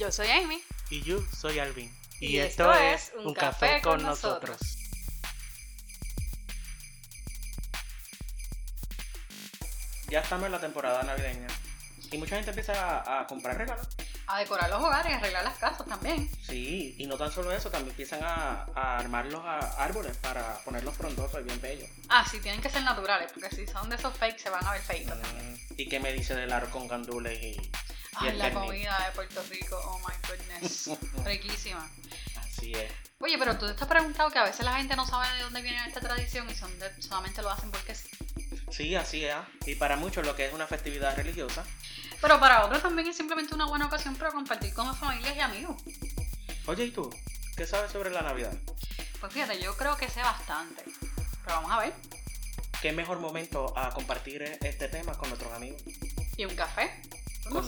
Yo soy Amy. Y yo soy Alvin. Y esto es Un Café con Nosotros. Ya estamos en la temporada navideña. Y mucha gente empieza a, a comprar regalos. A decorar los hogares, a arreglar las casas también. Sí, y no tan solo eso, también empiezan a, a armar los a- árboles para ponerlos frondosos y bien bellos. Ah, sí, tienen que ser naturales, porque si son de esos fake se van a ver feitos. Mm, ¿Y qué me dice del arroz con gandules y Ay, el la pernil? comida de Puerto Rico, oh my goodness. Riquísima. Así es. Oye, pero tú te has preguntado que a veces la gente no sabe de dónde viene esta tradición y son de- solamente lo hacen porque sí. Sí, así es. Y para muchos lo que es una festividad religiosa. Pero para otros también es simplemente una buena ocasión para compartir con las familias y amigos. Oye, ¿y tú? ¿Qué sabes sobre la Navidad? Pues fíjate, yo creo que sé bastante. Pero vamos a ver. ¿Qué mejor momento a compartir este tema con nuestros amigos? ¿Y un café? Con.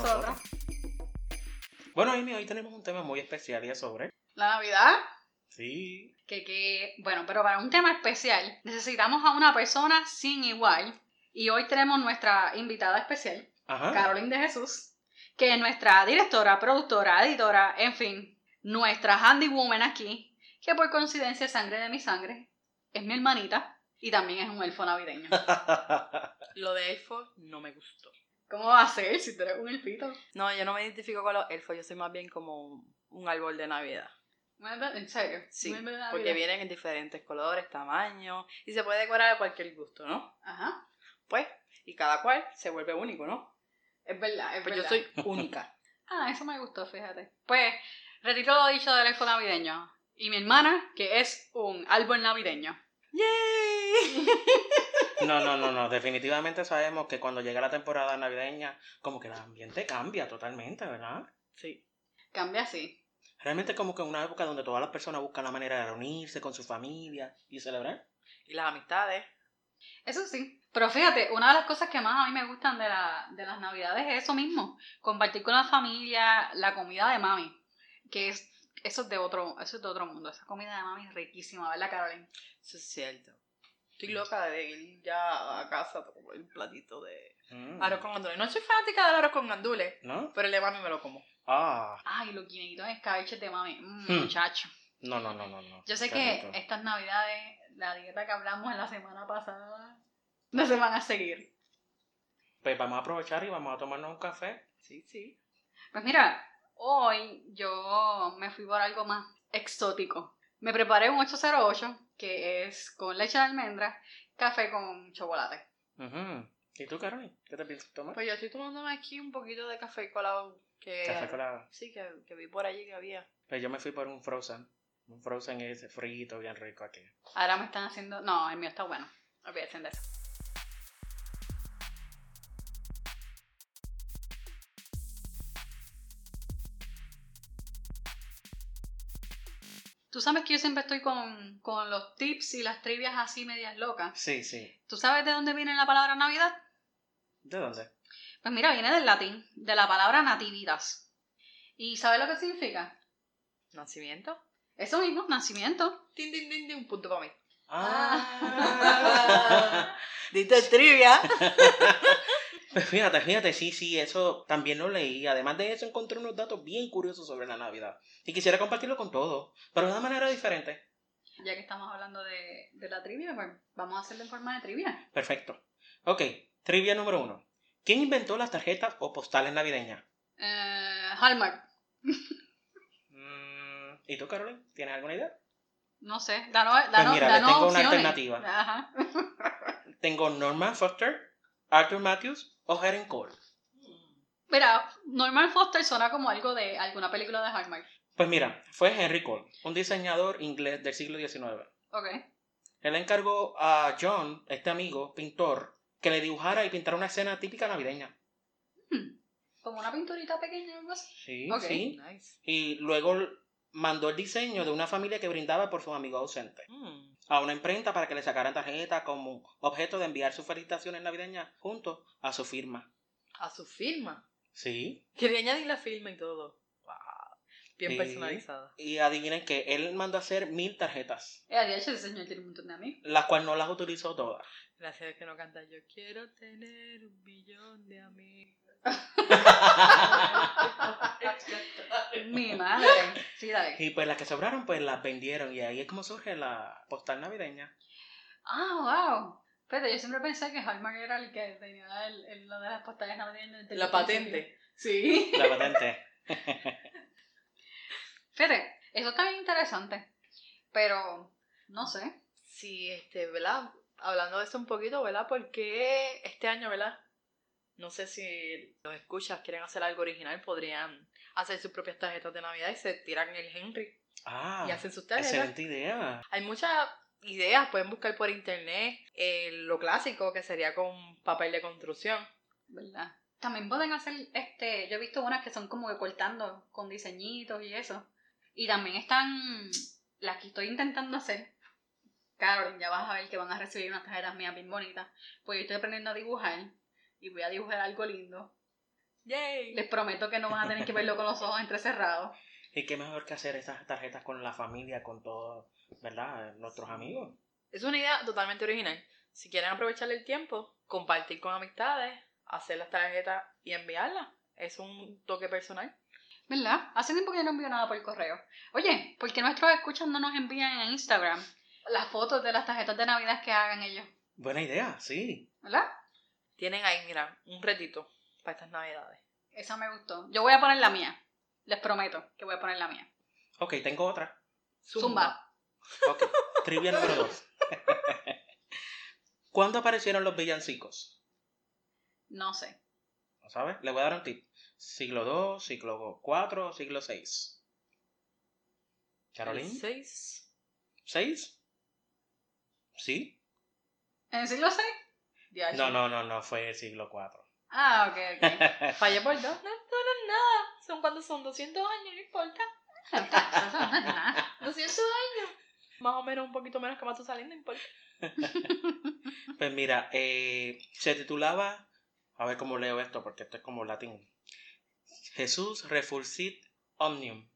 Bueno, Amy, hoy tenemos un tema muy especial y es sobre... La Navidad. Sí. Que, que, bueno, pero para un tema especial necesitamos a una persona sin igual. Y hoy tenemos nuestra invitada especial, Ajá. Caroline de Jesús, que es nuestra directora, productora, editora, en fin, nuestra handywoman aquí, que por coincidencia es sangre de mi sangre, es mi hermanita y también es un elfo navideño. Lo de elfo no me gustó. ¿Cómo va a ser si tú eres un elfito? No, yo no me identifico con los elfos, yo soy más bien como un, árbol de Navidad. ¿En serio? Sí, ¿Un árbol de porque vienen en diferentes colores, tamaños, y se puede decorar a cualquier gusto, ¿no? Ajá, Pues, y cada cual se vuelve único, ¿no? es verdad, es Pues yo soy única. Ah, eso me gustó, fíjate. Pues, retiro lo dicho del elfo navideño. Y mi hermana, que es un árbol navideño. ¡Yay! No, no, no, no. Definitivamente sabemos que cuando llega la temporada navideña, como que el ambiente cambia totalmente, ¿verdad? Sí. Cambia así. Realmente como que es una época donde todas las personas buscan la manera de reunirse con su familia y celebrar. Y las amistades. Eso sí. Pero fíjate, una de las cosas que más a mí me gustan de, la, de las navidades es eso mismo. Compartir con la familia la comida de mami. Que es, eso es de otro, eso es de otro mundo. Esa comida de mami es riquísima, ¿verdad, Caroline? Eso es cierto. Estoy loca de ir ya a casa a comer un platito de Mm. arroz con gandules. No soy fanática del arroz con gandules, ¿No? pero el de mami me lo como. Ah, Ay, los guineitos en escabeche de mami. Mm, Hmm. Muchacho. no, no, no, no, no. Yo sé que estas navidades, la dieta que hablamos en la semana pasada, no se van a seguir. Pues vamos a aprovechar y vamos a tomarnos un café. Sí, sí. Pues mira, hoy yo me fui por algo más exótico. Me preparé un 808, que es con leche de almendra, café con chocolate. Ujú. ¿Y tú, Carolina? ¿Qué te piensas tomar? Pues yo estoy tomándome aquí un poquito de café colado que... Café colado. Sí, que, que vi por allí que había. Pues yo me fui por un frozen. Un frozen ese frito bien rico aquí. Ahora me están haciendo... No, el mío está bueno. Olvídense de eso. Sabes que yo siempre estoy con, con los tips y las trivias así medias locas. Sí, sí. ¿Tú sabes de dónde viene la palabra Navidad? ¿De dónde? Pues mira, viene del latín, de la palabra nativitas. ¿Y sabes lo que significa? ¿Nacimiento? Eso mismo, nacimiento. Tin, tin, tin, tin, un punto para mí. Ah. Diste trivia. Pues fíjate, fíjate, sí, sí, eso también lo leí. Además de eso, encontré unos datos bien curiosos sobre la Navidad. Y quisiera compartirlo con todos, pero de una manera diferente. Ya que estamos hablando de, de la trivia, pues vamos a hacerlo en forma de trivia. Perfecto. Ok, trivia número uno. ¿Quién inventó las tarjetas o postales navideñas? Eh, Hallmark, Mm, ¿Y tú, Carolina? ¿Tienes alguna idea? no sé, danos, danos, mira, les danos tengo una alternativa. Ajá. Tengo Norman Foster, Arthur Matthews o Helen Cole. Mira, Norman Foster suena como algo de alguna película de Hallmark. Pues mira, fue Henry Cole, un diseñador inglés del siglo XIX. Ok. Él encargó a John, este amigo, pintor, que le dibujara y pintara una escena típica navideña. Hmm. Como una pinturita pequeña o algo así. Sí, Ok. sí. Nice. Y luego mandó el diseño de una familia que brindaba por sus amigos ausentes Mm. A una imprenta para que le sacaran tarjeta como objeto de enviar sus felicitaciones navideñas junto a su firma. A su firma. Sí. Quería añadir la firma y todo. Wow. Bien Sí. personalizada. Y adivinen que él mandó a hacer mil tarjetas, Eh, de hecho, ese señor tiene un montón de amigos. las cuales no las utilizó todas. Gracias a que no canta. Yo quiero tener un millón de amigos. Mi madre. Sí, dale. Y pues las que sobraron, pues las vendieron. Y ahí es como surge la postal navideña. Ah, wow. Espérate, yo siempre pensé que Hallmark era el que tenía el, el- lo de las postales navideñas. La patente. Sí. La patente. Fíjate, eso está bien interesante. Pero, no sé. Sí, este, ¿verdad? Hablando de eso un poquito, ¿verdad? Porque este año, ¿verdad? No sé si los escuchas quieren hacer algo original, podrían hacer sus propias tarjetas de Navidad y se tiran el Henry Ah, y hacen sus tarjetas. excelente idea. Hay muchas ideas, pueden buscar por internet eh, lo clásico que sería con papel de construcción. ¿Verdad? También pueden hacer, este, yo he visto unas que son como que cortando con diseñitos y eso. Y también están, las que estoy intentando hacer, Carolyn, ya vas a ver que van a recibir unas tarjetas mías bien bonitas. Pues yo estoy aprendiendo a dibujar y voy a dibujar algo lindo. ¡Yay! Les prometo que no van a tener que verlo con los ojos entrecerrados. Y qué mejor que hacer esas tarjetas con la familia, con todos, ¿verdad? Nuestros amigos. Es una idea totalmente original. Si quieren aprovechar el tiempo, compartir con amistades, hacer las tarjetas y enviarlas. Es un toque personal. ¿Verdad? Hace tiempo que yo no envío nada por correo. Oye, ¿por qué nuestros escuchas no nos envían en Instagram las fotos de las tarjetas de Navidad que hagan ellos? Buena idea, sí. ¿Verdad? Tienen ahí, mira, un retito para estas navidades. Esa me gustó. Yo voy a poner la mía. Les prometo que voy a poner la mía. Ok, tengo otra. Zumba. Ok, trivia número dos. ¿Cuándo aparecieron los villancicos? No sé. ¿No sabes? Le voy a dar un tip. Siglo II, siglo IV, siglo VI. ¿Carolina? Seis. ¿Seis? ¿Sí? ¿En el siglo VI? No, no, no, no, fue el siglo IV. Ah, ok, ok. Fallé por dos. No, no, nada. Son cuando son 200 años, no importa. Eso no es nada. 200 años. Más o menos, un poquito menos que Matusalén, no importa. Pues mira, eh, se titulaba, a ver cómo leo esto, porque esto es como latín. Jesús Refulsit Omnium.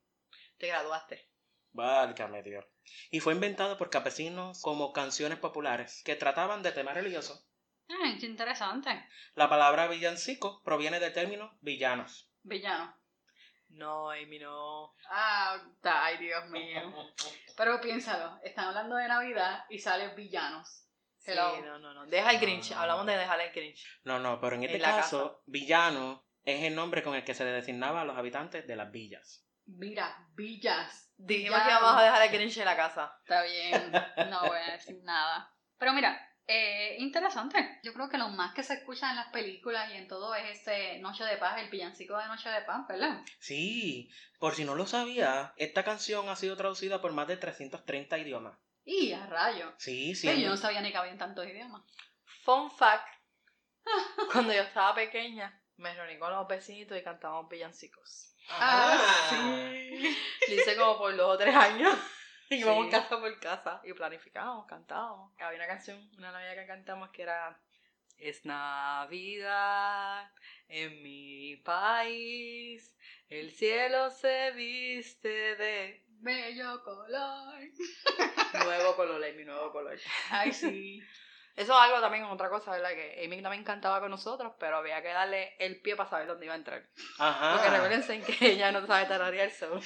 Te graduaste. Válgame Dios. Y fue inventado por campesinos como canciones populares que trataban de temas religiosos. Qué interesante. La palabra villancico proviene del término villanos. Villano. No, Amy, no. Ah, ay, Dios mío. Pero piénsalo, están hablando de Navidad y salen villanos. Sí, Hello. no, no, no. Deja el Grinch. No. Hablamos de dejar el Grinch. No, no, pero en este En caso, villano es el nombre con el que se le designaba a los habitantes de las villas. Mira, villas. Dijimos que íbamos a dejar el Grinch en la casa. Está bien, no voy a decir nada. Pero mira, eh, interesante. Yo creo que lo más que se escucha en las películas y en todo es este Noche de Paz, el villancico de Noche de Paz, ¿verdad? Sí, por si no lo sabía, esta canción ha sido traducida por más de 330 idiomas. Y a rayo. Sí, sí. Pero yo no sabía ni que habían tantos idiomas. Fun fact. Cuando yo estaba pequeña, me reuní con los vecinitos y cantábamos villancicos. Ah, sí. Lo hice como por dos o tres años. Y íbamos Sí. casa por casa y planificábamos, cantábamos. Había una canción, una Navidad que cantamos que era Es Navidad en mi país, el cielo se viste de Bello color. nuevo color, mi nuevo color. Ay, sí. Eso es algo también, otra cosa, ¿verdad? Que Amy también cantaba con nosotros, pero había que darle el pie para saber dónde iba a entrar. Ajá. Porque recuérdense que ella no sabe tararear, so.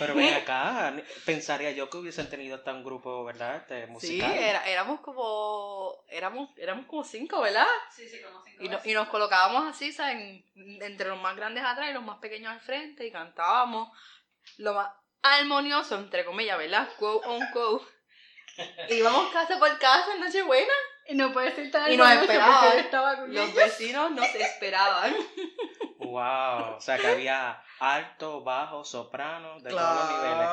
Pero ven acá, pensaría yo que hubiesen tenido hasta un grupo, ¿verdad? Este, Sí, musical. era- éramos como. Éramos, éramos como cinco, ¿verdad? Sí, sí, como cinco Y, no- veces. y nos colocábamos así, ¿saben? Entre los más grandes atrás y los más pequeños al frente y cantábamos lo más armonioso, entre comillas, ¿verdad? Quote on quote. Íbamos casa por casa en Nochebuena. Y no puede ser tan Y nos esperaban. porque él estaba con Los ellos. vecinos nos esperaban. Wow. O sea que había alto, bajo, soprano, de todos los niveles.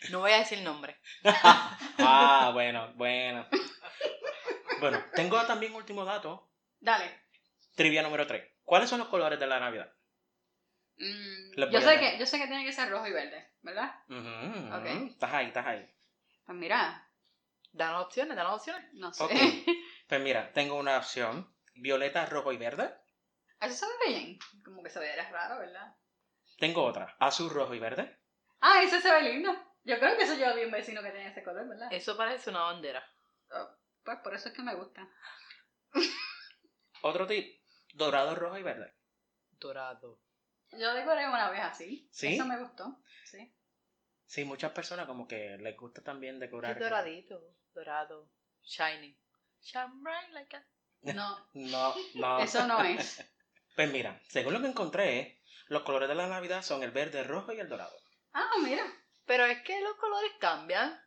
Y. No voy a decir nombre. Ah, bueno, bueno. Bueno, tengo también último dato. Dale. Trivia número 3. ¿Cuáles son los colores de la Navidad? Mm, yo, sé que, yo sé que tiene que ser rojo y verde, ¿verdad? Ujú, Ok. Estás ahí, estás ahí. Pues mira, Danos opciones, danos opciones. no sé. Ok. Pues mira, tengo una opción. Violeta, rojo y verde. Eso se ve bien. Como que se ve raro, ¿verdad? Tengo otra. Azul, rojo y verde. Ah, ese se ve lindo. Yo creo que eso yo vi un vecino que tenía ese color, ¿verdad? Eso parece una bandera. Pues por eso es que me gusta. Otro tip. Dorado, rojo y verde. Dorado. Yo decoré una vez así. ¿Sí? Eso me gustó. Sí. Sí, muchas personas como que les gusta también decorar. Es doradito. Dorado. Shiny. Shine bright like a... No, No, no. eso no es. Pues mira, según lo que encontré, los colores de la Navidad son el verde, el rojo y el dorado. Ah, mira. Pero es que los colores cambian.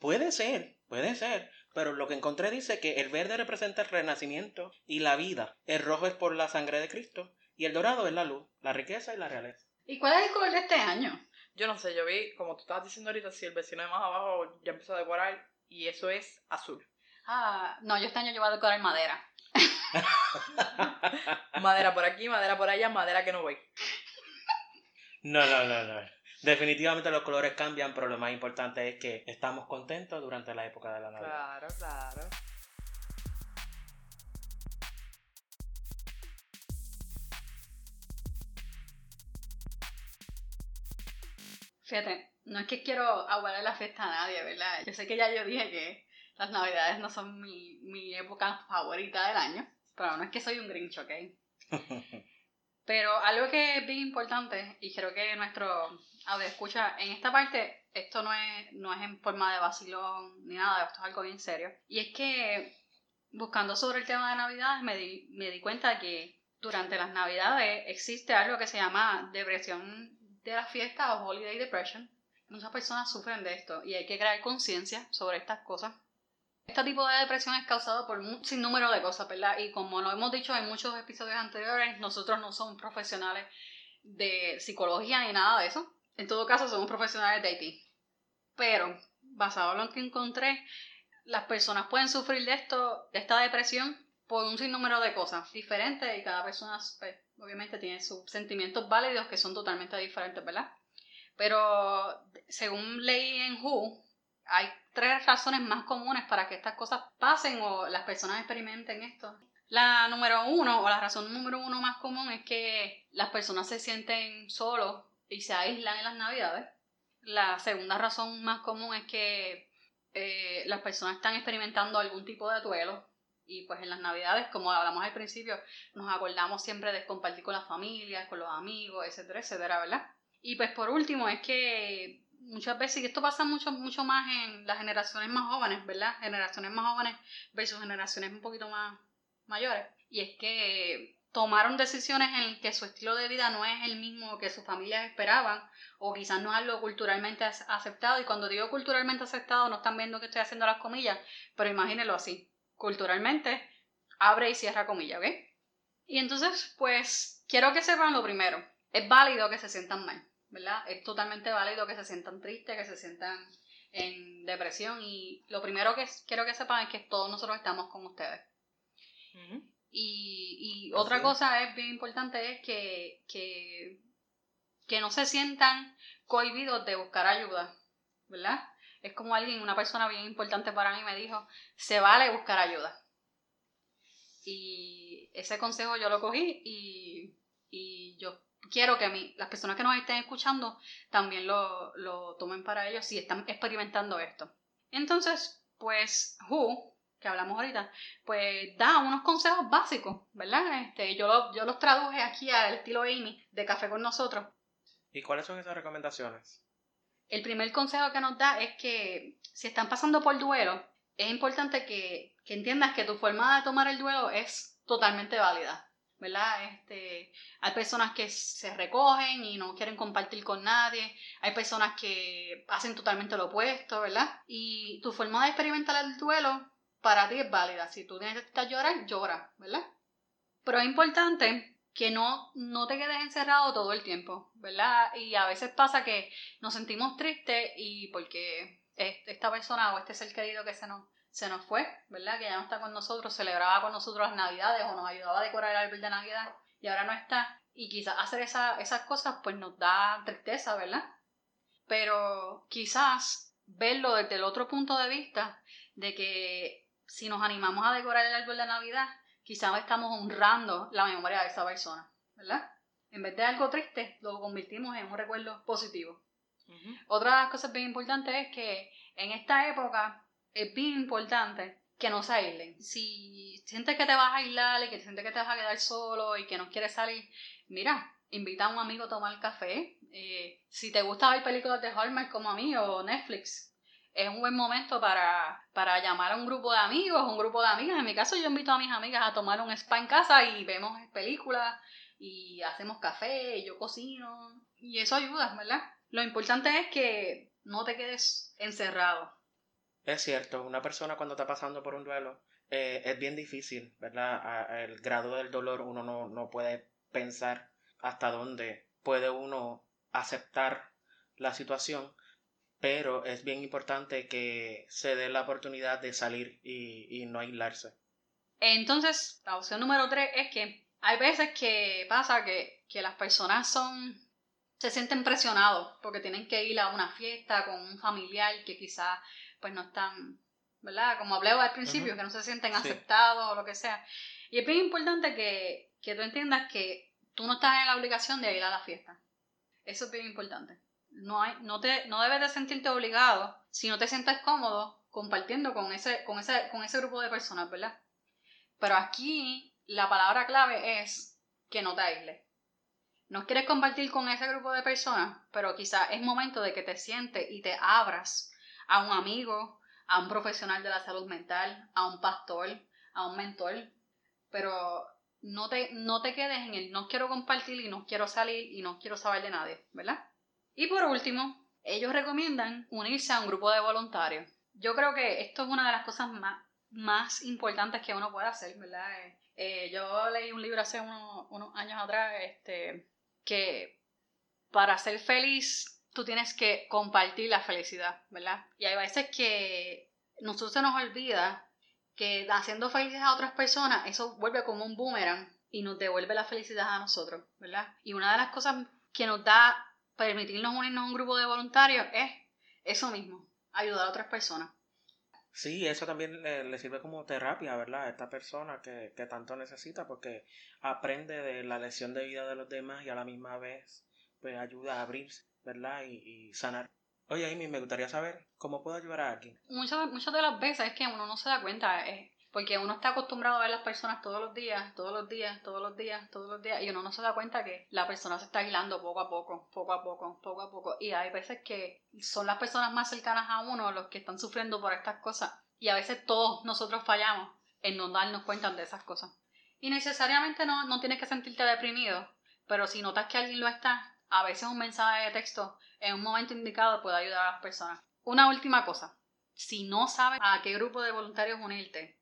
Puede ser, puede ser, pero lo que encontré dice que el verde representa el renacimiento y la vida, el rojo es por la sangre de Cristo y el dorado es la luz, la riqueza y la realeza. ¿Y cuál es el color de este año? Yo no sé, yo vi, como tú estabas diciendo ahorita, si el vecino de más abajo ya empezó a decorar y eso es azul. Ah, no, yo este año yo voy a decorar madera. Madera por aquí, madera por allá, madera que no voy. No, no, no, no. Definitivamente los colores cambian, pero lo más importante es que estamos contentos durante la época de la Navidad. Claro, claro. Fíjate, no es que quiero aguardar la fiesta a nadie, ¿verdad? Yo sé que ya yo dije que las navidades no son mi, mi época favorita del año, pero no es que soy un grinch, ¿ok? Pero algo que es bien importante, y creo que nuestro audio escucha en esta parte, esto no es, no es en forma de vacilón ni nada, esto es algo bien serio. Y es que buscando sobre el tema de Navidad me di, me di cuenta que durante las Navidades existe algo que se llama depresión de la fiesta o holiday depression. Muchas personas sufren de esto y hay que crear conciencia sobre estas cosas. Este tipo de depresión es causado por un sinnúmero de cosas, ¿verdad? Y como lo hemos dicho en muchos episodios anteriores, nosotros no somos profesionales de psicología ni nada de eso. En todo caso, somos profesionales de IT. Pero, basado en lo que encontré, las personas pueden sufrir de esto, de esta depresión, por un sinnúmero de cosas diferentes y cada persona, pues, obviamente, tiene sus sentimientos válidos que son totalmente diferentes, ¿verdad? Pero, según leí en Who, hay tres razones más comunes para que estas cosas pasen o las personas experimenten esto. La número uno, o la razón número uno más común es que las personas se sienten solos y se aíslan en las navidades. La segunda razón más común es que eh, las personas están experimentando algún tipo de duelo y pues en las navidades, como hablamos al principio, nos acordamos siempre de compartir con las familias, con los amigos, etcétera, etcétera, ¿verdad? Y pues por último es que muchas veces, y esto pasa mucho, mucho más en las generaciones más jóvenes, ¿verdad? Generaciones más jóvenes versus generaciones un poquito más mayores. Y es que tomaron decisiones en que su estilo de vida no es el mismo que sus familias esperaban, o quizás no es algo culturalmente aceptado. Y cuando digo culturalmente aceptado, no están viendo que estoy haciendo las comillas, pero imagínenlo así. Culturalmente, abre y cierra comillas, ¿ok? Y entonces, pues, quiero que sepan lo primero. Es válido que se sientan mal. ¿verdad? Es totalmente válido que se sientan tristes, que se sientan en depresión y lo primero que quiero que sepan es que todos nosotros estamos con ustedes. Uh -huh. Y, y otra Así. cosa es bien importante es que, que, que no se sientan cohibidos de buscar ayuda, ¿verdad? Es como alguien, una persona bien importante para mí me dijo, se vale buscar ayuda. Y ese consejo yo lo cogí y, y yo quiero que mi, las personas que nos estén escuchando también lo, lo tomen para ellos si están experimentando esto. Entonces, pues Who, que hablamos ahorita, pues da unos consejos básicos, ¿verdad? Este, yo, lo, yo los traduje aquí al estilo Amy de Café con nosotros. ¿Y cuáles son esas recomendaciones? El primer consejo que nos da es que si están pasando por duelo, es importante que, que entiendas que tu forma de tomar el duelo es totalmente válida. ¿verdad? Este, hay personas que se recogen y no quieren compartir con nadie, hay personas que hacen totalmente lo opuesto, ¿verdad? Y tu forma de experimentar el duelo para ti es válida. Si tú necesitas llorar, llora, ¿verdad? Pero es importante que no, no te quedes encerrado todo el tiempo, ¿verdad? Y a veces pasa que nos sentimos tristes y porque esta persona o este ser querido que se nos se nos fue, ¿verdad? Que ya no está con nosotros, celebraba con nosotros las navidades o nos ayudaba a decorar el árbol de navidad y ahora no está. Y quizás hacer esa, esas cosas pues nos da tristeza, ¿verdad? Pero quizás verlo desde el otro punto de vista de que si nos animamos a decorar el árbol de navidad, quizás estamos honrando la memoria de esa persona, ¿verdad? En vez de algo triste, lo convertimos en un recuerdo positivo. Uh -huh. Otra de las cosas bien importantes es que en esta época es bien importante que no se aíslen. Si sientes que te vas a aislar y que sientes que te vas a quedar solo y que no quieres salir, mira, invita a un amigo a tomar café. Eh, si te gusta ver películas de Hallmark como a mí o Netflix, es un buen momento para, para llamar a un grupo de amigos, un grupo de amigas. En mi caso, yo invito a mis amigas a tomar un spa en casa y vemos películas y hacemos café, y yo cocino. Y eso ayuda, ¿verdad? Lo importante es que no te quedes encerrado. Es cierto, una persona cuando está pasando por un duelo eh, es bien difícil, ¿verdad? el grado del dolor uno no, no puede pensar hasta dónde puede uno aceptar la situación, pero es bien importante que se dé la oportunidad de salir y, y no aislarse. Entonces, la opción número tres es que hay veces que pasa que, que las personas son se sienten presionados porque tienen que ir a una fiesta con un familiar que quizás pues no están, ¿verdad? Como hablé al principio, que no se sienten aceptados o lo que sea. Y es bien importante que, que tú entiendas que tú no estás en la obligación de ir a la fiesta. Eso es bien importante. No, hay, no, te, no debes de sentirte obligado si no te sientes cómodo compartiendo con ese, con ese, con ese grupo de personas, ¿verdad? Pero aquí la palabra clave es que no te aísles no quieres compartir con ese grupo de personas, pero quizás es momento de que te sientes y te abras a un amigo, a un profesional de la salud mental, a un pastor, a un mentor, pero no te, no te quedes en el no quiero compartir y no quiero salir y no quiero saber de nadie, ¿verdad? Y por último, ellos recomiendan unirse a un grupo de voluntarios. Yo creo que esto es una de las cosas más, más importantes que uno puede hacer, ¿verdad? Eh, yo leí un libro hace unos años atrás, este, que para ser feliz tú tienes que compartir la felicidad, ¿verdad? Y hay veces que nosotros se nos olvida que haciendo felices a otras personas, eso vuelve como un boomerang y nos devuelve la felicidad a nosotros, ¿verdad? Y una de las cosas que nos da permitirnos unirnos a un grupo de voluntarios es eso mismo, ayudar a otras personas. Sí, eso también le, sirve como terapia, ¿verdad? A esta persona que, que, tanto necesita porque aprende de la lección de vida de los demás y a la misma vez pues ayuda a abrirse, ¿verdad? Y, sanar. Oye, Amy, me gustaría saber cómo puedo ayudar a alguien. Muchas, muchas de las veces es que uno no se da cuenta, eh, porque uno está acostumbrado a ver las personas todos los días, todos los días, todos los días, todos los días, y uno no se da cuenta que la persona se está aislando poco a poco, poco a poco, poco a poco. Y hay veces que son las personas más cercanas a uno los que están sufriendo por estas cosas. Y a veces todos nosotros fallamos en no darnos cuenta de esas cosas. Y necesariamente no, no tienes que sentirte deprimido, pero si notas que alguien lo está, a veces un mensaje de texto en un momento indicado puede ayudar a las personas. Una última cosa, si no sabes a qué grupo de voluntarios unirte,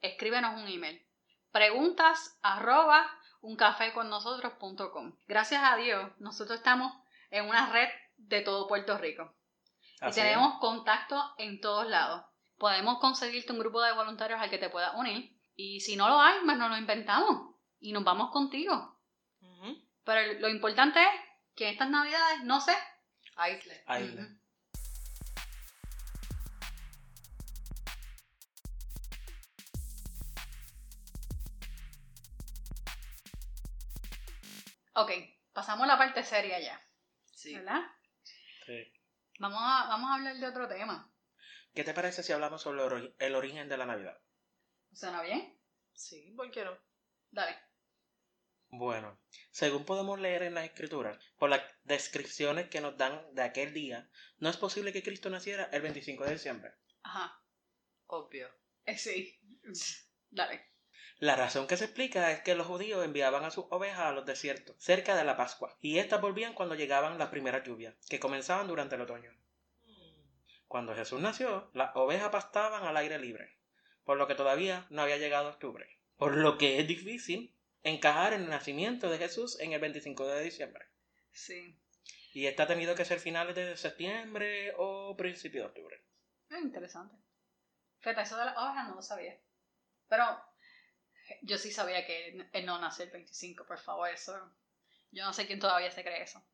escríbenos un email. Preguntas arroba uncafeconnosotros.com. Gracias a Dios, nosotros estamos en una red de todo Puerto Rico. y tenemos contacto en todos lados. Podemos conseguirte un grupo de voluntarios al que te puedas unir. Y si no lo hay, pues nos lo inventamos. Y nos vamos contigo. Pero lo importante es que estas navidades no se aíslen. Ok, pasamos a la parte seria ya. Sí. ¿Verdad? Sí. Vamos a, vamos a hablar de otro tema. ¿Qué te parece si hablamos sobre el origen de la Navidad? ¿Suena bien? Sí, ¿por qué no? Dale. Bueno, según podemos leer en las escrituras, por las descripciones que nos dan de aquel día, no es posible que Cristo naciera el 25 de diciembre. Ajá. Obvio. Eh, sí. Dale. La razón que se explica es que los judíos enviaban a sus ovejas a los desiertos, cerca de la Pascua, y éstas volvían cuando llegaban las primeras lluvias, que comenzaban durante el otoño. Cuando Jesús nació, las ovejas pastaban al aire libre, por lo que todavía no había llegado octubre, por lo que es difícil encajar el nacimiento de Jesús en el 25 de diciembre. Sí. Y está ha tenido que ser finales de septiembre o principio de octubre. Es interesante. Feta, eso de las ovejas no lo sabía. Pero yo sí sabía que él no nació el 25, por favor, eso. Yo no sé quién todavía se cree eso.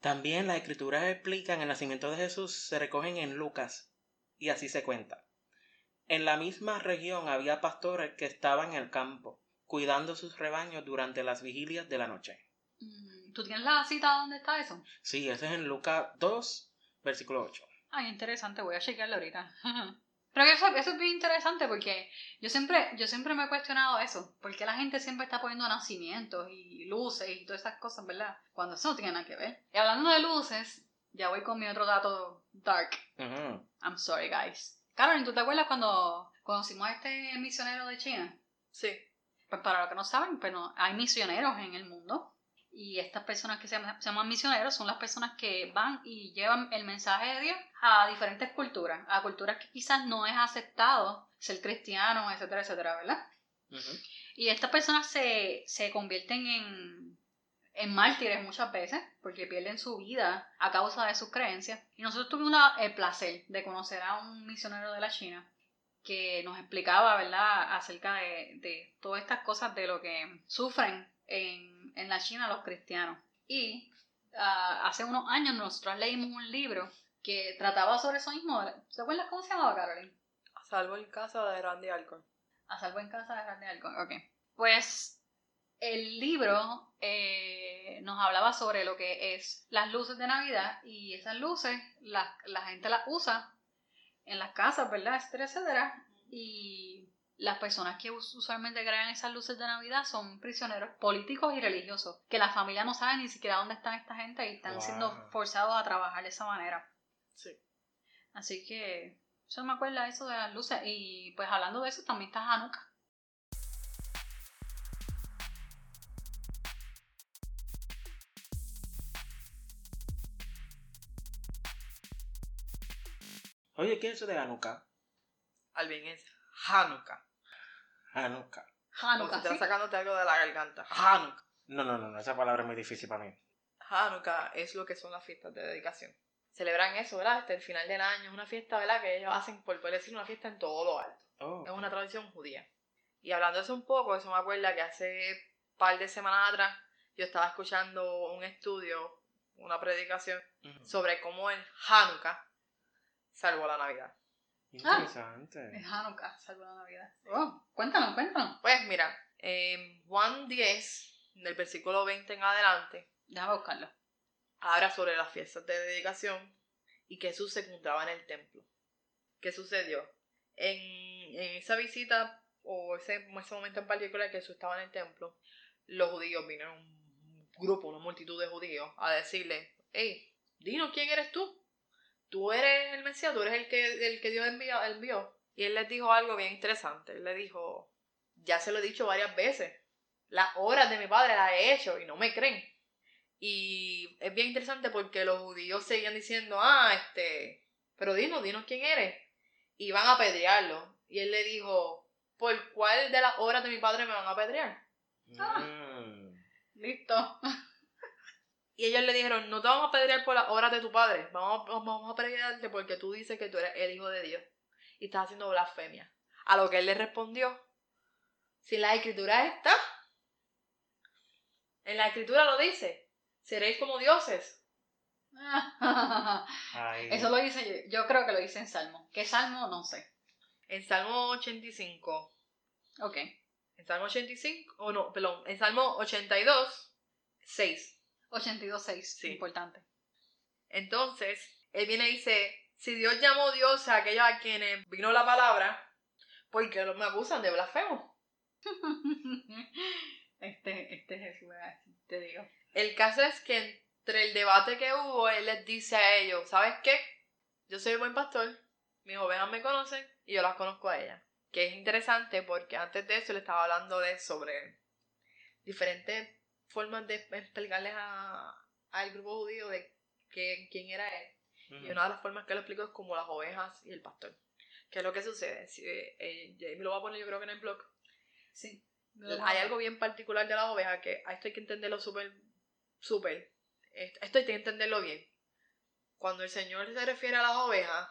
También las escrituras explican el nacimiento de Jesús, se recogen en Lucas, y así se cuenta. En la misma región había pastores que estaban en el campo, cuidando sus rebaños durante las vigilias de la noche. Mm, ¿Tú tienes la cita dónde está eso? Sí, ese es en Lucas 2, versículo 8. Ay, interesante, voy a chequearlo ahorita. Pero eso, eso es bien interesante porque yo siempre, yo siempre me he cuestionado eso. ¿Por qué la gente siempre está poniendo nacimientos y luces y todas esas cosas, verdad? Cuando eso no tiene nada que ver. Y hablando de luces, ya voy con mi otro dato dark. I'm sorry, guys. Caroline, ¿tú te acuerdas cuando conocimos a este misionero de China? Sí. Pues para los que no saben, pues no- hay misioneros en el mundo. Y estas personas que se llaman, se llaman misioneros son las personas que van y llevan el mensaje de Dios a diferentes culturas, a culturas que quizás no es aceptado ser cristiano, etcétera, etcétera, ¿verdad? Y estas personas se, se convierten en, en mártires muchas veces porque pierden su vida a causa de sus creencias. Y nosotros tuvimos el placer de conocer a un misionero de la China que nos explicaba, ¿verdad?, acerca de, de todas estas cosas de lo que sufren en, en la China los cristianos. Y ah, hace unos años nosotros leímos un libro que trataba sobre eso mismo. ¿Se acuerdas cómo se llamaba, Caroline? A salvo en casa de Randy Alcorn. A salvo en casa de Grande Alcohol. Ok. Pues el libro eh, nos hablaba sobre lo que es las luces de Navidad y esas luces la, la gente las usa en las casas, ¿verdad? Etcétera, etcétera. Y las personas que us- usualmente crean esas luces de Navidad son prisioneros políticos y religiosos, que la familia no sabe ni siquiera dónde están esta gente y están Wow. siendo forzados a trabajar de esa manera. Sí. Así que yo me acuerdo de eso de las luces. Y pues hablando de eso también está Hanukkah. Oye, ¿qué es eso de Hanukkah? Alvin es Hanukkah. Hanukkah. Como si Hanukkah, estás ¿sí? sacándote algo de la garganta. Hanukkah. No, no, no, no, esa palabra es muy difícil para mí. Hanukkah es lo que son las fiestas de dedicación. Celebran eso, ¿verdad? Este el final del año. Es una fiesta, ¿verdad? Que ellos hacen, por poder decir, una fiesta en todo lo alto. Oh. Es una tradición judía. Y hablando de eso un poco, eso me acuerda que hace par de semanas atrás yo estaba escuchando un estudio, una predicación, sobre cómo el Hanukkah salvó la Navidad. Interesante. Es Hanukkah, Navidad. Oh, cuéntanos, cuéntanos. Pues mira, en Juan 10, del versículo 20 en adelante, Déjame buscarlo. habla sobre las fiestas de dedicación y que Jesús se encontraba en el templo. ¿Qué sucedió? En, en esa visita o ese, ese momento en particular que Jesús estaba en el templo, los judíos vinieron, un grupo, una multitud de judíos, a decirle, hey, dinos quién eres tú. Tú eres el Mesías, tú eres el que, el que Dios envió, envió. Y él les dijo algo bien interesante. Él le dijo, ya se lo he dicho varias veces, las obras de mi padre las he hecho y no me creen. Y es bien interesante porque los judíos seguían diciendo, ah, este, pero dinos, dinos quién eres. Y van a apedrearlo. Y él le dijo, ¿por cuál de las obras de mi padre me van a apedrear? Mm. Listo. Y ellos le dijeron, no te vamos a apedrear por las obras de tu padre, vamos, vamos a apedrearte porque tú dices que tú eres el hijo de Dios y estás haciendo blasfemia. A lo que él le respondió, si la escritura está, en la escritura lo dice, seréis como dioses. Ay. Eso lo dice, yo yo creo que lo dice en Salmo. ¿Qué Salmo? No sé. En Salmo 85, Ok. en Salmo 85, o no, perdón, en Salmo 82, 6. 82.6. Sí. Importante. Entonces, él viene y dice, si Dios llamó Dios a aquellos a quienes vino la palabra, ¿por qué me acusan de blasfemo? este, este Jesús, te digo. El caso es que entre el debate que hubo, él les dice a ellos, ¿sabes qué? Yo soy el buen pastor, mis ovejas me conocen y yo las conozco a ellas. Que es interesante porque antes de eso le estaba hablando de sobre diferentes formas de explicarles a, al grupo judío de que- quién era él. Y una de las formas que lo explico es como las ovejas y el pastor. ¿Qué es lo que sucede? Si, eh, eh, lo va a poner yo creo que en el blog. Sí. Hay algo bien particular de las ovejas que a esto hay que entenderlo súper, súper. Esto esto hay que entenderlo bien. Cuando el Señor se refiere a las ovejas,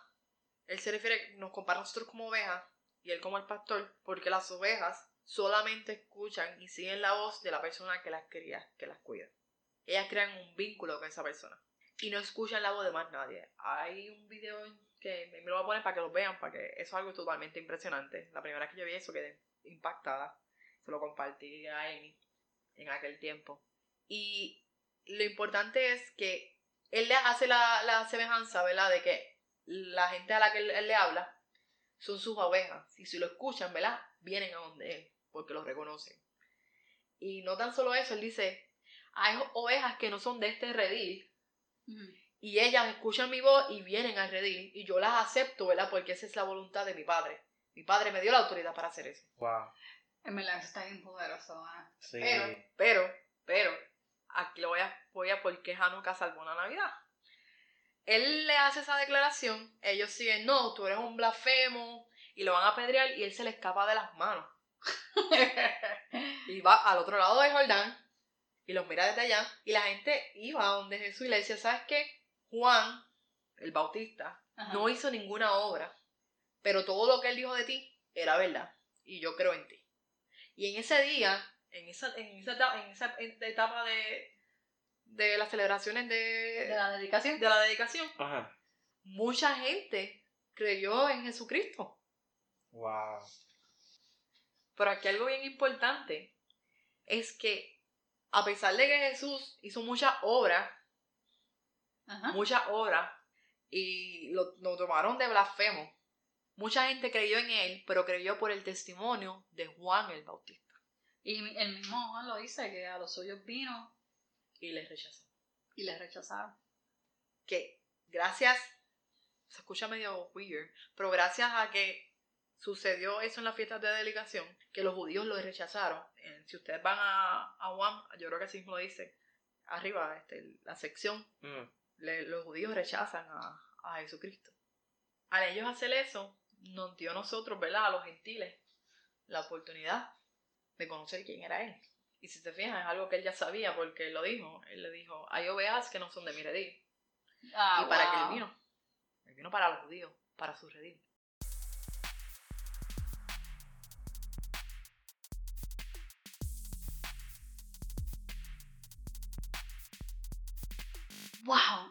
Él se refiere, nos compara a nosotros como ovejas y Él como el pastor, porque las ovejas solamente escuchan y siguen la voz de la persona que las cría, que las cuida. Ellas crean un vínculo con esa persona y no escuchan la voz de más nadie. Hay un video que me lo voy a poner para que lo vean, para que eso es algo totalmente impresionante. La primera vez que yo vi eso quedé impactada. Se lo compartí a Amy en aquel tiempo. Y lo importante es que él le hace la, la semejanza, ¿verdad? De que la gente a la que él, él le habla son sus ovejas. Y si lo escuchan, ¿verdad? Vienen a donde él, porque los reconocen. Y no tan solo eso, él dice, hay ovejas que no son de este redil, y ellas escuchan mi voz y vienen al redil, y yo las acepto, ¿verdad? Porque esa es la voluntad de mi padre. Mi padre me dio la autoridad para hacer eso. Wow. En verdad, eso está bien poderoso. Ana. Sí. Pero, pero, pero, aquí lo voy a, voy a por qué Hanukkah salvó la Navidad. Él le hace esa declaración, ellos siguen, no, tú eres un blasfemo, y lo van a apedrear y él se le escapa de las manos. Y va al otro lado del Jordán y los mira desde allá. Y la gente iba a donde Jesús y le decía, ¿sabes qué? Juan, el Bautista, Ajá. no hizo ninguna obra, pero todo lo que él dijo de ti era verdad. Y yo creo en ti. Y en ese día, en esa, en esa, etapa, en esa etapa de, de las celebraciones de, De la dedicación. de la dedicación, Ajá. mucha gente creyó en Jesucristo. Wow. Pero aquí algo bien importante es que a pesar de que Jesús hizo muchas obras, Ajá. muchas obras, y lo, lo tomaron de blasfemo, mucha gente creyó en él, pero creyó por el testimonio de Juan el Bautista. Y el mismo Juan lo dice, que a los suyos vino Y les rechazó. y les rechazaron. Que gracias, se escucha medio weird, pero gracias a que sucedió eso en las fiestas de delegación, que los judíos lo rechazaron. Eh, si ustedes van a, a Juan, yo creo que así mismo lo dice, arriba, este, la sección Mm. le- los judíos rechazan a, a Jesucristo. Al ellos hacer eso, nos dio a nosotros, ¿verdad? A los gentiles, la oportunidad de conocer quién era Él. Y si te fijas, es algo que Él ya sabía porque Él lo dijo. Él le dijo, hay ovejas que no son de mi redil. Ah, y para que. Él vino. Él vino para los judíos, para su redil.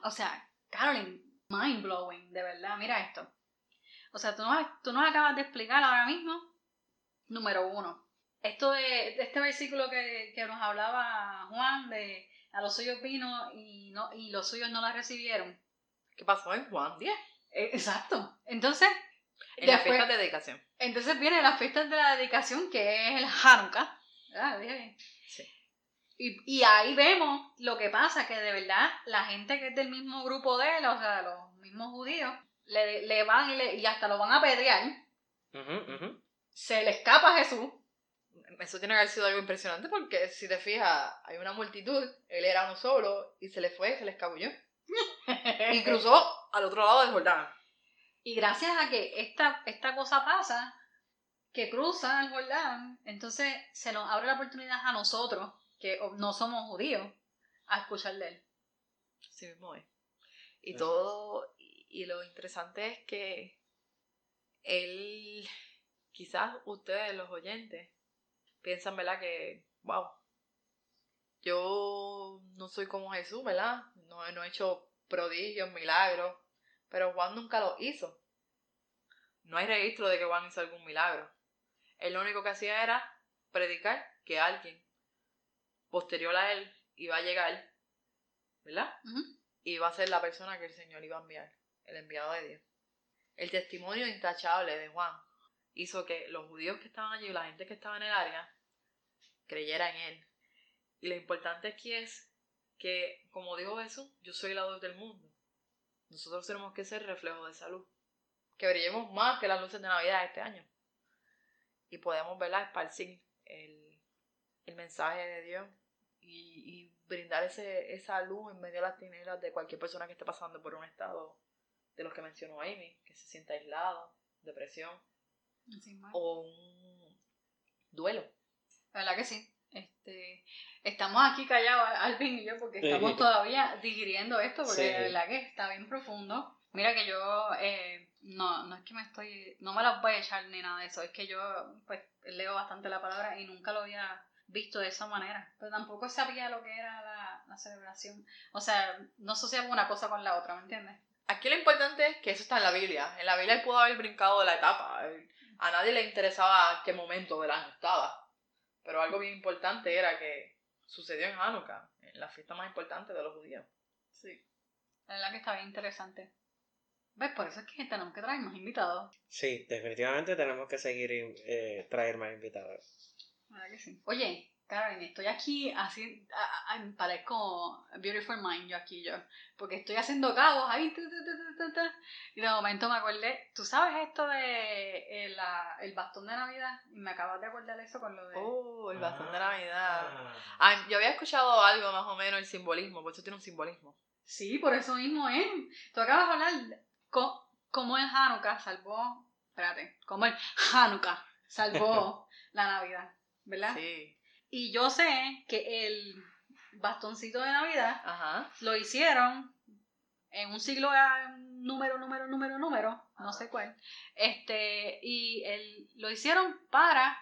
O sea, Carolyn, mind blowing, de verdad, mira esto. O sea, tú nos, tú nos acabas de explicar ahora mismo, número uno, esto de, de este versículo que, que nos hablaba Juan, de a los suyos vino y, no, y los suyos no la recibieron. ¿Qué pasó en Juan 10? Eh, exacto. Entonces, En la Después- fiesta de dedicación. entonces viene la fiesta de la dedicación, que es el Hanukkah. ¿verdad? Bien. Sí. Y, y ahí vemos lo que pasa, que de verdad la gente que es del mismo grupo de él, o sea, los mismos judíos, le, le van y, le- y hasta lo van a ujú. se le escapa a Jesús. Eso tiene que haber sido algo impresionante porque si te fijas, hay una multitud, él era uno solo y se le fue, se le escabulló. Y cruzó al otro lado del Jordán. Y gracias a que esta, esta cosa pasa, que cruza el Jordán, entonces se nos abre la oportunidad a nosotros, que no somos judíos, a escuchar de él. Sí mismo es. Y todo, y, lo interesante es que él, quizás ustedes, los oyentes, piensan, ¿verdad? Que, wow, yo no soy como Jesús, ¿verdad? No, no he hecho prodigios, milagros, pero Juan nunca lo hizo. No hay registro de que Juan hizo algún milagro. Él lo único que hacía era predicar que alguien posterior a él iba a llegar, ¿verdad? Y va a ser la persona que el Señor iba a enviar, el enviado de Dios. El testimonio intachable de Juan hizo que los judíos que estaban allí y la gente que estaba en el área creyera en él. Y lo importante aquí es que, como dijo Jesús, yo soy la luz del mundo. Nosotros tenemos que ser reflejo de esa luz. Que brillemos más que las luces de Navidad este año. Y podemos, ¿verdad?, esparcir el, el mensaje de Dios y, y brindar ese, esa luz en medio de las tinieblas de cualquier persona que esté pasando por un estado de los que mencionó Amy, que se sienta aislado, depresión o un duelo. La verdad que sí. Este, estamos aquí callados, Alvin y yo, porque estamos todavía digiriendo esto, porque Sí. de verdad que está bien profundo. Mira que yo, eh, no, no es que me estoy, no me las voy a echar ni nada de eso, es que yo, pues, leo bastante la palabra y nunca lo había visto de esa manera, pero tampoco sabía lo que era la, la celebración. O sea, no asociaba una cosa con la otra, ¿me entiendes? Aquí lo importante es que eso está en la Biblia. En la Biblia él pudo haber brincado de la etapa. A nadie le interesaba qué momento del año estaba. Pero algo bien importante era que sucedió en Hanukkah, en la fiesta más importante de los judíos. Sí. La verdad que está bien interesante. ¿Ves? Por eso es que tenemos que traer más invitados. Sí, definitivamente tenemos que seguir eh, traer más invitados. ¿Verdad que sí? Oye, Karen, estoy aquí así, a- a- a- parezco Beautiful Mind yo aquí yo, porque estoy haciendo cabos ahí, ta, ta, ta, ta, ta, ta, y de momento me acordé, ¿tú sabes esto de el, la- el bastón de Navidad? Y me acabas de acordar eso con lo de... Oh, el bastón de Navidad. Ah. Ah, yo había escuchado algo más o menos el simbolismo, porque eso tiene un simbolismo. Sí, por eso mismo es. Tú acabas de hablar cómo el Hanukkah salvó, espérate, cómo el Hanukkah salvó la Navidad, ¿verdad? Sí. Y yo sé que el bastoncito de Navidad Ajá. lo hicieron en un siglo a- número, número, número, número, no sé cuál. Este, y el, lo hicieron para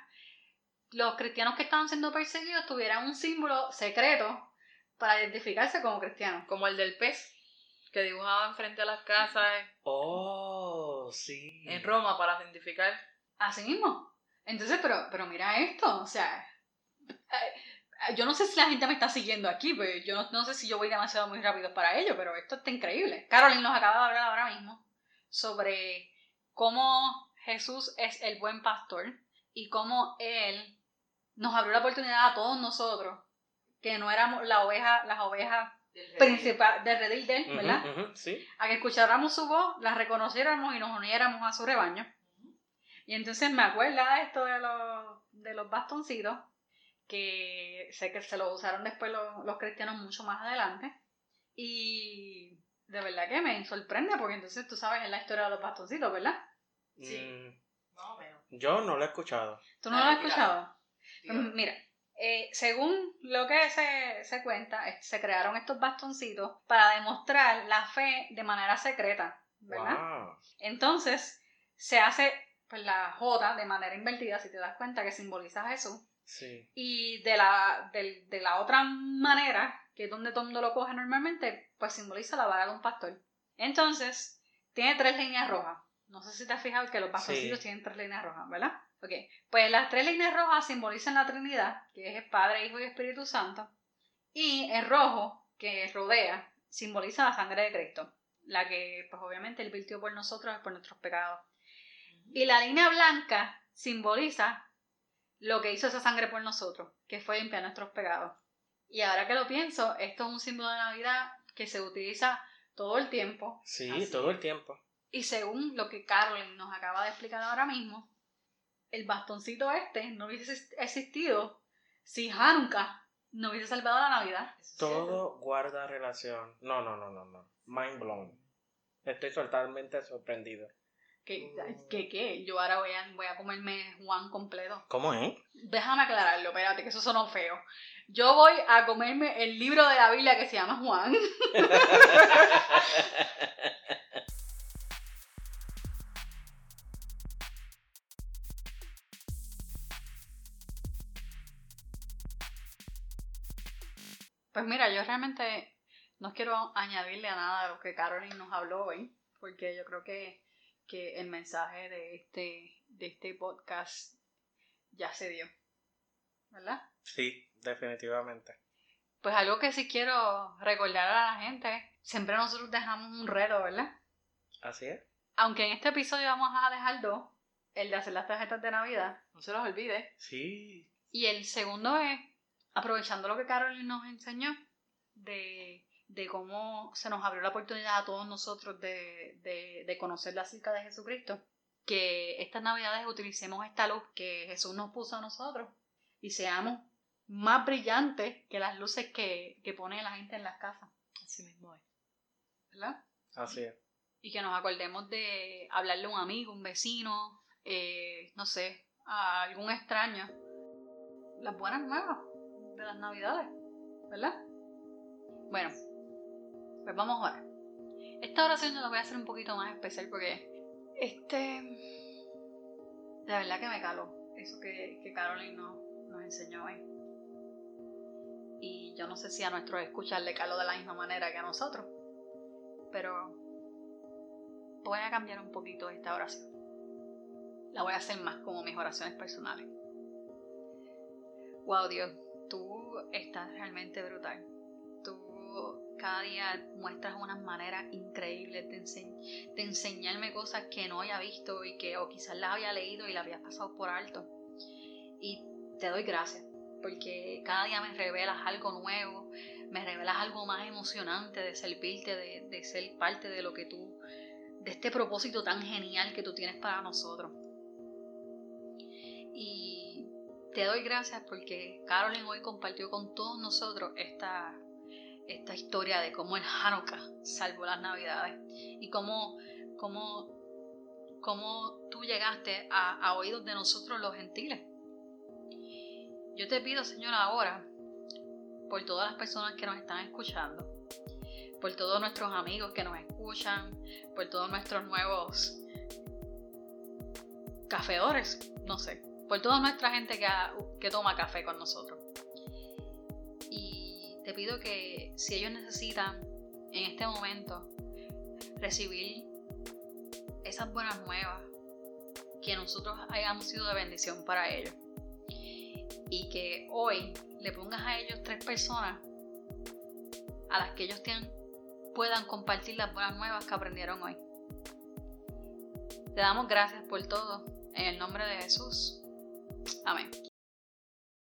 los cristianos que estaban siendo perseguidos tuvieran un símbolo secreto para identificarse como cristianos. Como el del pez que dibujaban frente a las casas Oh, sí. en Roma para identificar. Así mismo. Entonces, pero, pero mira esto, o sea, eh, yo no sé si la gente me está siguiendo aquí, pues yo no, no sé si yo voy demasiado muy rápido para ello, pero esto está increíble. Carolyn nos acaba de hablar ahora mismo sobre cómo Jesús es el buen pastor y cómo Él nos abrió la oportunidad a todos nosotros, que no éramos la oveja, las ovejas principales del redil de Él, ¿verdad? sí. a que escucháramos su voz, la reconociéramos y nos uniéramos a su rebaño. Y entonces me acuerda esto de los, de los bastoncitos, que sé que se lo usaron después los, los cristianos mucho más adelante. Y de verdad que me sorprende, porque entonces tú sabes es la historia de los bastoncitos, ¿verdad? Sí. Mm, Más o menos. yo no lo he escuchado. ¿Tú no lo has escuchado? Pues mira, eh, según lo que se, se cuenta, se crearon estos bastoncitos para demostrar la fe de manera secreta, ¿verdad? Wow. Entonces, se hace pues, la J de manera invertida, si te das cuenta, que simboliza a Jesús. Sí. Y de la, de la otra manera, que es donde todo el mundo lo coge normalmente, pues simboliza la vara de un pastor. Entonces, tiene tres líneas rojas. No sé si te has fijado que los bastoncitos Sí. tienen tres líneas rojas, ¿verdad? Ok. Pues las tres líneas rojas simbolizan la Trinidad, que es el Padre, Hijo y Espíritu Santo. Y el rojo, que rodea, simboliza la sangre de Cristo, la que, pues obviamente, Él virtió por nosotros y por nuestros pecados. Y la línea blanca simboliza lo que hizo esa sangre por nosotros, que fue limpiar nuestros pecados. Y ahora que lo pienso, esto es un símbolo de Navidad que se utiliza todo el tiempo. Sí, Así todo el tiempo. Y según lo que Carolyn nos acaba de explicar ahora mismo, el bastoncito este no hubiese existido si Hanukkah no hubiese salvado la Navidad. Todo guarda relación. No, no, no, no, no. Mind blown. Estoy totalmente sorprendido. ¿Qué, qué, qué? Yo ahora voy a, voy a comerme Juan completo. ¿Cómo es? Déjame aclararlo, espérate, que eso sonó feo. Yo voy a comerme el libro de la Biblia que se llama Juan. Pues mira, yo realmente no quiero añadirle a nada de lo que Caroline nos habló hoy, porque yo creo que, que el mensaje de este, de este podcast ya se dio. ¿Verdad? Sí, definitivamente. Pues algo que sí quiero recordar a la gente, siempre nosotros dejamos un reto, ¿verdad? Así es. Aunque en este episodio vamos a dejar dos, el de hacer las tarjetas de Navidad, No se los olvide. Sí. y el segundo es, aprovechando lo que Carolyn nos enseñó, de, de cómo se nos abrió la oportunidad a todos nosotros de, de, de conocer la acerca de Jesucristo, que estas Navidades utilicemos esta luz que Jesús nos puso a nosotros y seamos más brillantes que las luces que, que pone la gente en las casas, Así mismo es. ¿verdad? Así es. y que nos acordemos de hablarle a un amigo, un vecino, eh, no sé, a algún extraño, las buenas nuevas de las navidades, ¿verdad? Bueno, pues vamos ahora. Esta oración yo la voy a hacer un poquito más especial porque este, de verdad que me caló eso que, que Caroline nos, enseñó hoy. Y yo no sé si a nuestros escuchas le caló de la misma manera que a nosotros, pero voy a cambiar un poquito esta oración. La voy a hacer más como mis oraciones personales. Wow, Dios, tú estás realmente brutal. Cada día muestras unas maneras increíbles de, de enseñarme cosas que no haya visto y que o quizás las había leído y las había pasado por alto. Y te doy gracias, porque cada día me revelas algo nuevo, me revelas algo más emocionante de servirte, de, de ser parte de lo que tú, de este propósito tan genial que tú tienes para nosotros. Y te doy gracias porque Carolyn hoy compartió con todos nosotros esta, esta historia de cómo el Hanukkah salvó las Navidades y cómo, cómo, cómo tú llegaste a, oídos de nosotros los gentiles. Yo te pido, Señor, ahora, por todas las personas que nos están escuchando, por todos nuestros amigos que nos escuchan, por todos nuestros nuevos cafeadores, no sé, por toda nuestra gente que, que toma café con nosotros. Te pido que si ellos necesitan en este momento recibir esas buenas nuevas, que nosotros hayamos sido de bendición para ellos y que hoy le pongas a ellos tres personas a las que ellos puedan compartir las buenas nuevas que aprendieron hoy. Te damos gracias por todo, en el nombre de Jesús. Amén.